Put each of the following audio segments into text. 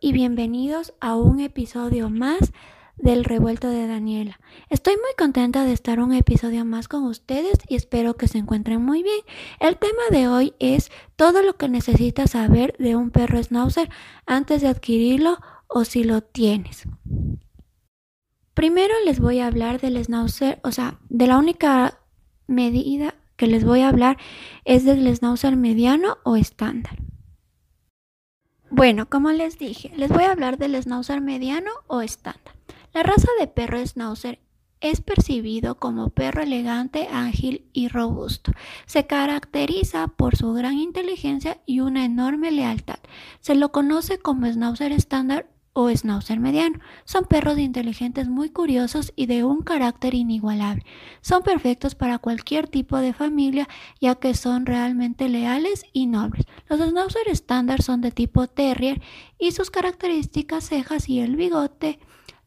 y bienvenidos a un episodio más del revuelto de Daniela. Estoy muy contenta de estar un episodio más con ustedes y espero que se encuentren muy bien. El tema de hoy es todo lo que necesitas saber de un perro schnauzer antes de adquirirlo o si lo tienes. Primero les voy a hablar del schnauzer, o sea, de la única medida que les voy a hablar es del schnauzer mediano o estándar. Bueno, como les dije, les voy a hablar del schnauzer mediano o estándar. La raza de perro schnauzer es percibido como perro elegante, ágil y robusto. Se caracteriza por su gran inteligencia y una enorme lealtad. Se lo conoce como schnauzer estándar o schnauzer mediano. Son perros inteligentes muy curiosos y de un carácter inigualable. Son perfectos para cualquier tipo de familia ya que son realmente leales y nobles. Los schnauzer estándar son de tipo terrier y sus características cejas y el bigote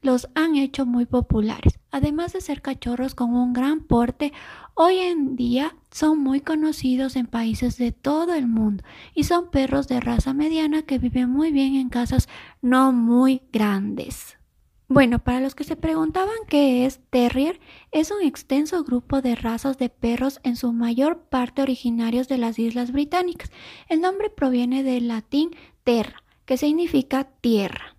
los han hecho muy populares. Además de ser cachorros con un gran porte, hoy en día son muy conocidos en países de todo el mundo y son perros de raza mediana que viven muy bien en casas no muy grandes. Bueno, para los que se preguntaban qué es Terrier, es un extenso grupo de razas de perros en su mayor parte originarios de las Islas Británicas. El nombre proviene del latín terra, que significa tierra.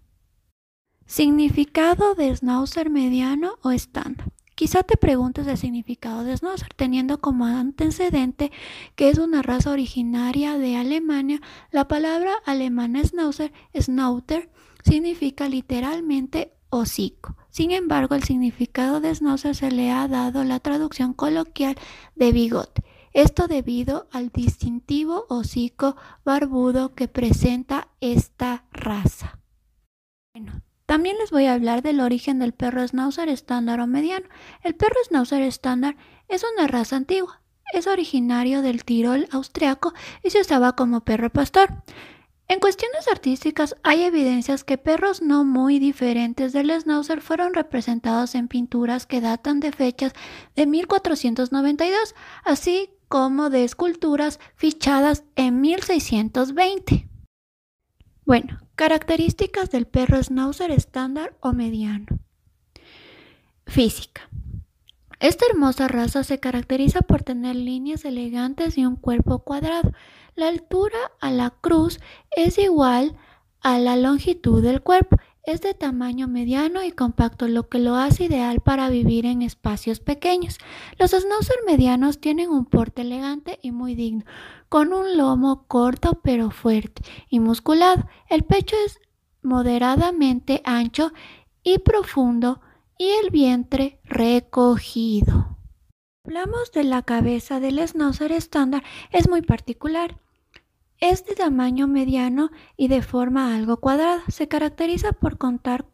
Significado de Schnauzer mediano o estándar. Quizá te preguntes el significado de Schnauzer, teniendo como antecedente que es una raza originaria de Alemania. La palabra alemana Schnauzer, Schnauter, significa literalmente hocico. Sin embargo, el significado de Schnauzer se le ha dado la traducción coloquial de bigote. Esto debido al distintivo hocico barbudo que presenta esta raza. Bueno, también les voy a hablar del origen del perro schnauzer estándar o mediano. El perro schnauzer estándar es una raza antigua. Es originario del Tirol austriaco y se usaba como perro pastor. En cuestiones artísticas hay evidencias que perros no muy diferentes del schnauzer fueron representados en pinturas que datan de fechas de 1492, así como de esculturas fichadas en 1620. Bueno, características del perro schnauzer estándar o mediano. Física. Esta hermosa raza se caracteriza por tener líneas elegantes y un cuerpo cuadrado. La altura a la cruz es igual a la longitud del cuerpo. Es de tamaño mediano y compacto, lo que lo hace ideal para vivir en espacios pequeños. Los schnauzer medianos tienen un porte elegante y muy digno, con un lomo corto pero fuerte y musculado. El pecho es moderadamente ancho y profundo y el vientre recogido. Hablamos de la cabeza del schnauzer estándar, es muy particular. Es de tamaño mediano y de forma algo cuadrada. Se caracteriza por contar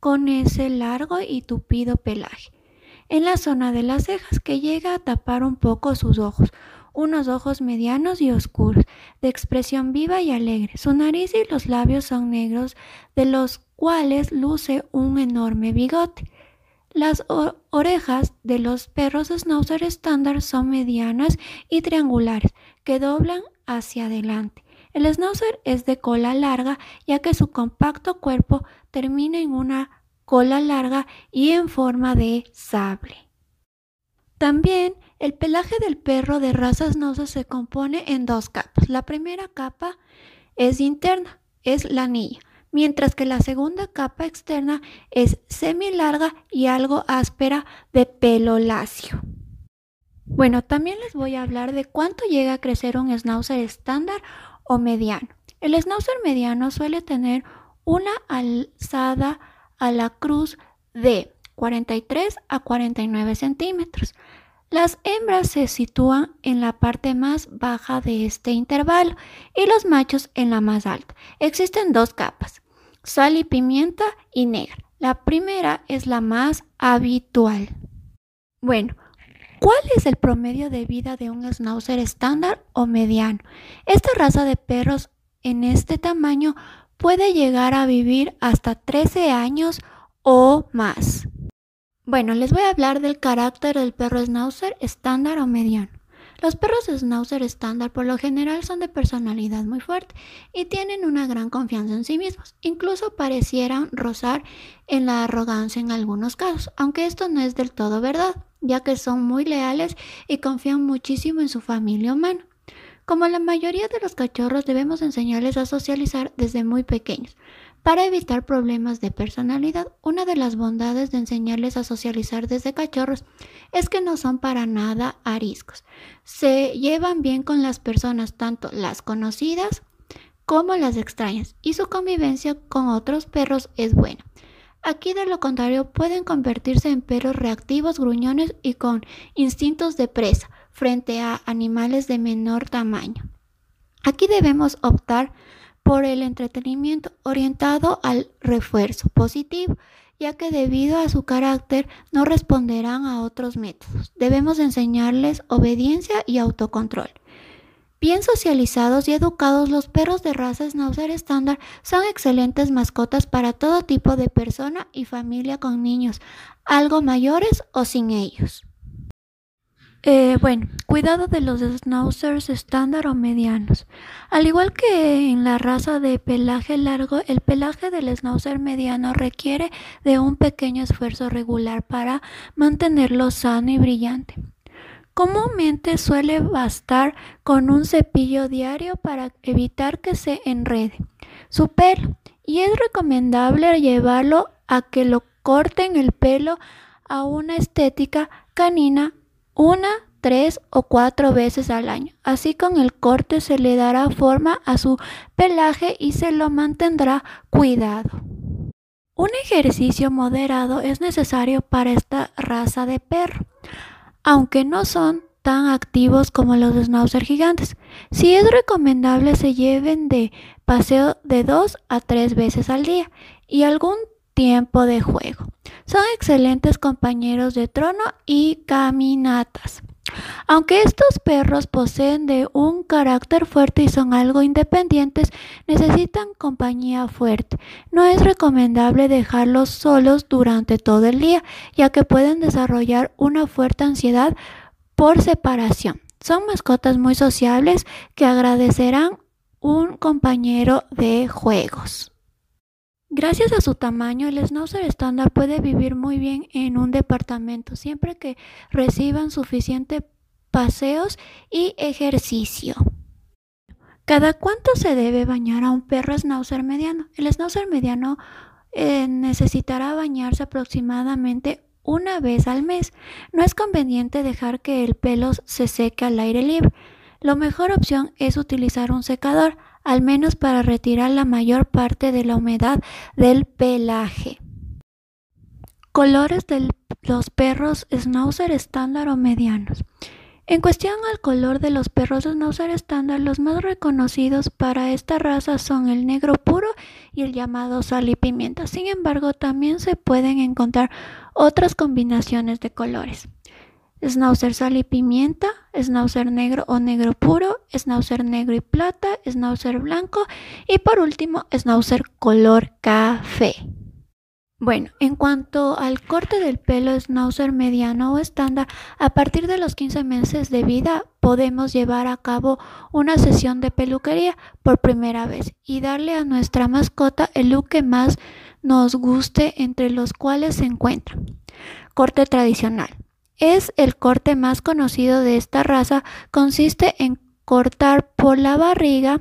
con ese largo y tupido pelaje en la zona de las cejas que llega a tapar un poco sus ojos, unos ojos medianos y oscuros, de expresión viva y alegre. Su nariz y los labios son negros, de los cuales luce un enorme bigote. Las orejas de los perros schnauzer estándar son medianas y triangulares, que doblan hacia adelante. El schnauzer es de cola larga, ya que su compacto cuerpo termina en una cola larga y en forma de sable. También el pelaje del perro de razas schnauzer se compone en dos capas. La primera capa es interna, es la anilla mientras que la segunda capa externa es semi-larga y algo áspera de pelo lacio. Bueno, también les voy a hablar de cuánto llega a crecer un schnauzer estándar o mediano. El schnauzer mediano suele tener una alzada a la cruz de 43 a 49 centímetros. Las hembras se sitúan en la parte más baja de este intervalo y los machos en la más alta. Existen dos capas, sal y pimienta y negra. La primera es la más habitual. Bueno, ¿cuál es el promedio de vida de un schnauzer estándar o mediano? Esta raza de perros en este tamaño puede llegar a vivir hasta 13 años o más. Bueno, les voy a hablar del carácter del perro schnauzer estándar o mediano. Los perros Schnauzer estándar por lo general son de personalidad muy fuerte y tienen una gran confianza en sí mismos. Incluso parecieran rozar en la arrogancia en algunos casos, aunque esto no es del todo verdad, ya que son muy leales y confían muchísimo en su familia humana. Como la mayoría de los cachorros debemos enseñarles a socializar desde muy pequeños. Para evitar problemas de personalidad, una de las bondades de enseñarles a socializar desde cachorros es que no son para nada ariscos. Se llevan bien con las personas, tanto las conocidas como las extrañas, y su convivencia con otros perros es buena. Aquí de lo contrario pueden convertirse en perros reactivos, gruñones y con instintos de presa frente a animales de menor tamaño. Aquí debemos optar por el entretenimiento orientado al refuerzo positivo, ya que debido a su carácter no responderán a otros métodos. Debemos enseñarles obediencia y autocontrol. Bien socializados y educados, los perros de raza Schnauzer estándar son excelentes mascotas para todo tipo de persona y familia con niños, algo mayores o sin ellos. Eh, bueno, cuidado de los schnauzers estándar o medianos. Al igual que en la raza de pelaje largo, el pelaje del schnauzer mediano requiere de un pequeño esfuerzo regular para mantenerlo sano y brillante. Comúnmente suele bastar con un cepillo diario para evitar que se enrede su pelo y es recomendable llevarlo a que lo corten el pelo a una estética canina una, tres o cuatro veces al año. Así con el corte se le dará forma a su pelaje y se lo mantendrá cuidado. Un ejercicio moderado es necesario para esta raza de perro, aunque no son tan activos como los schnauzer gigantes. Si es recomendable se lleven de paseo de dos a tres veces al día y algún tiempo de juego. Son excelentes compañeros de trono y caminatas. Aunque estos perros poseen de un carácter fuerte y son algo independientes, necesitan compañía fuerte. No es recomendable dejarlos solos durante todo el día, ya que pueden desarrollar una fuerte ansiedad por separación. Son mascotas muy sociables que agradecerán un compañero de juegos. Gracias a su tamaño, el schnauzer estándar puede vivir muy bien en un departamento siempre que reciban suficientes paseos y ejercicio. ¿Cada cuánto se debe bañar a un perro schnauzer mediano? El schnauzer mediano eh, necesitará bañarse aproximadamente una vez al mes. No es conveniente dejar que el pelo se seque al aire libre. La mejor opción es utilizar un secador al menos para retirar la mayor parte de la humedad del pelaje. Colores de los perros Schnauzer estándar o medianos. En cuestión al color de los perros Schnauzer estándar, los más reconocidos para esta raza son el negro puro y el llamado sal y pimienta. Sin embargo, también se pueden encontrar otras combinaciones de colores. Schnauzer sal y pimienta, Schnauzer negro o negro puro, Schnauzer negro y plata, Schnauzer blanco y por último Schnauzer color café. Bueno, en cuanto al corte del pelo Schnauzer mediano o estándar, a partir de los 15 meses de vida podemos llevar a cabo una sesión de peluquería por primera vez y darle a nuestra mascota el look que más nos guste entre los cuales se encuentra. Corte tradicional. Es el corte más conocido de esta raza. Consiste en cortar por la barriga,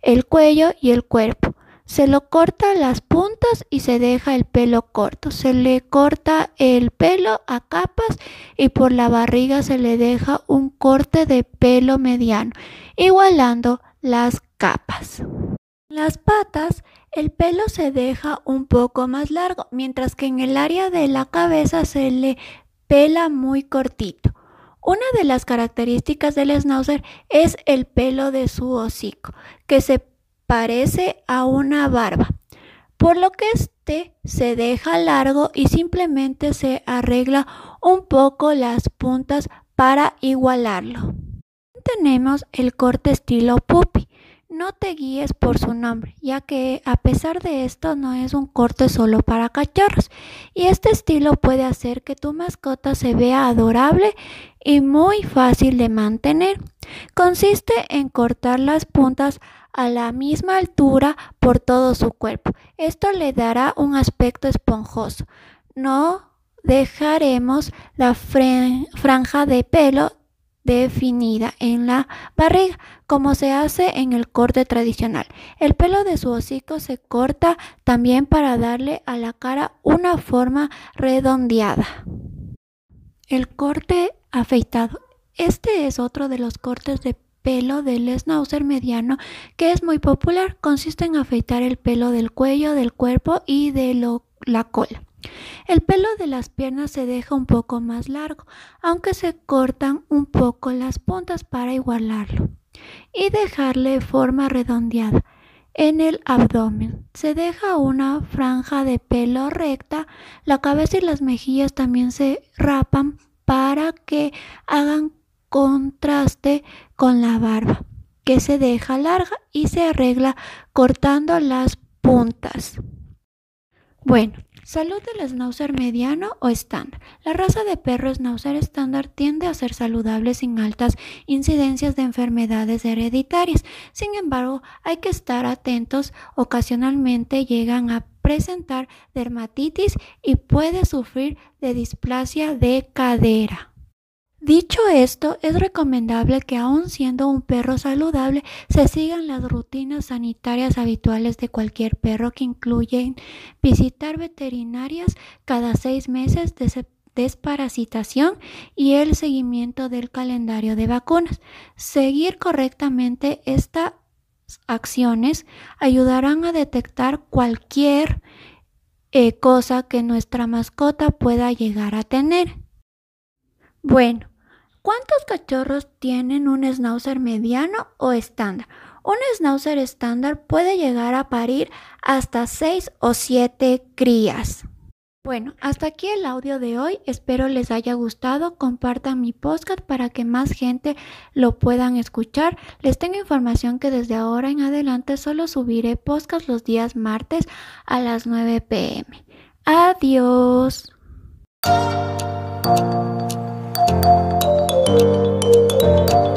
el cuello y el cuerpo. Se lo corta las puntas y se deja el pelo corto. Se le corta el pelo a capas y por la barriga se le deja un corte de pelo mediano, igualando las capas. Las patas, el pelo se deja un poco más largo, mientras que en el área de la cabeza se le pela muy cortito. Una de las características del schnauzer es el pelo de su hocico, que se parece a una barba, por lo que este se deja largo y simplemente se arregla un poco las puntas para igualarlo. Tenemos el corte estilo puppy, no te guíes por su nombre, ya que a pesar de esto no es un corte solo para cachorros y este estilo puede hacer que tu mascota se vea adorable y muy fácil de mantener. Consiste en cortar las puntas a la misma altura por todo su cuerpo. Esto le dará un aspecto esponjoso. No dejaremos la franja de pelo definida en la barriga, como se hace en el corte tradicional. El pelo de su hocico se corta también para darle a la cara una forma redondeada. El corte afeitado. Este es otro de los cortes de pelo del schnauzer mediano que es muy popular. Consiste en afeitar el pelo del cuello, del cuerpo y de la cola. El pelo de las piernas se deja un poco más largo, aunque se cortan un poco las puntas para igualarlo y dejarle forma redondeada. En el abdomen se deja una franja de pelo recta, la cabeza y las mejillas también se rapan para que hagan contraste con la barba, que se deja larga y se arregla cortando las puntas. Bueno, Salud del schnauzer mediano o estándar. La raza de perro schnauzer estándar tiende a ser saludable sin altas incidencias de enfermedades hereditarias. Sin embargo, hay que estar atentos. Ocasionalmente llegan a presentar dermatitis y puede sufrir de displasia de cadera. Dicho esto, es recomendable que aun siendo un perro saludable, se sigan las rutinas sanitarias habituales de cualquier perro que incluyen visitar veterinarias cada seis meses, desparasitación y el seguimiento del calendario de vacunas. Seguir correctamente estas acciones ayudarán a detectar cualquier eh, cosa que nuestra mascota pueda llegar a tener. Bueno, ¿Cuántos cachorros tienen un schnauzer mediano o estándar? Un schnauzer estándar puede llegar a parir hasta 6 o 7 crías. Bueno, hasta aquí el audio de hoy. Espero les haya gustado. Compartan mi podcast para que más gente lo puedan escuchar. Les tengo información que desde ahora en adelante solo subiré podcast los días martes a las 9 pm. Adiós. Thank you.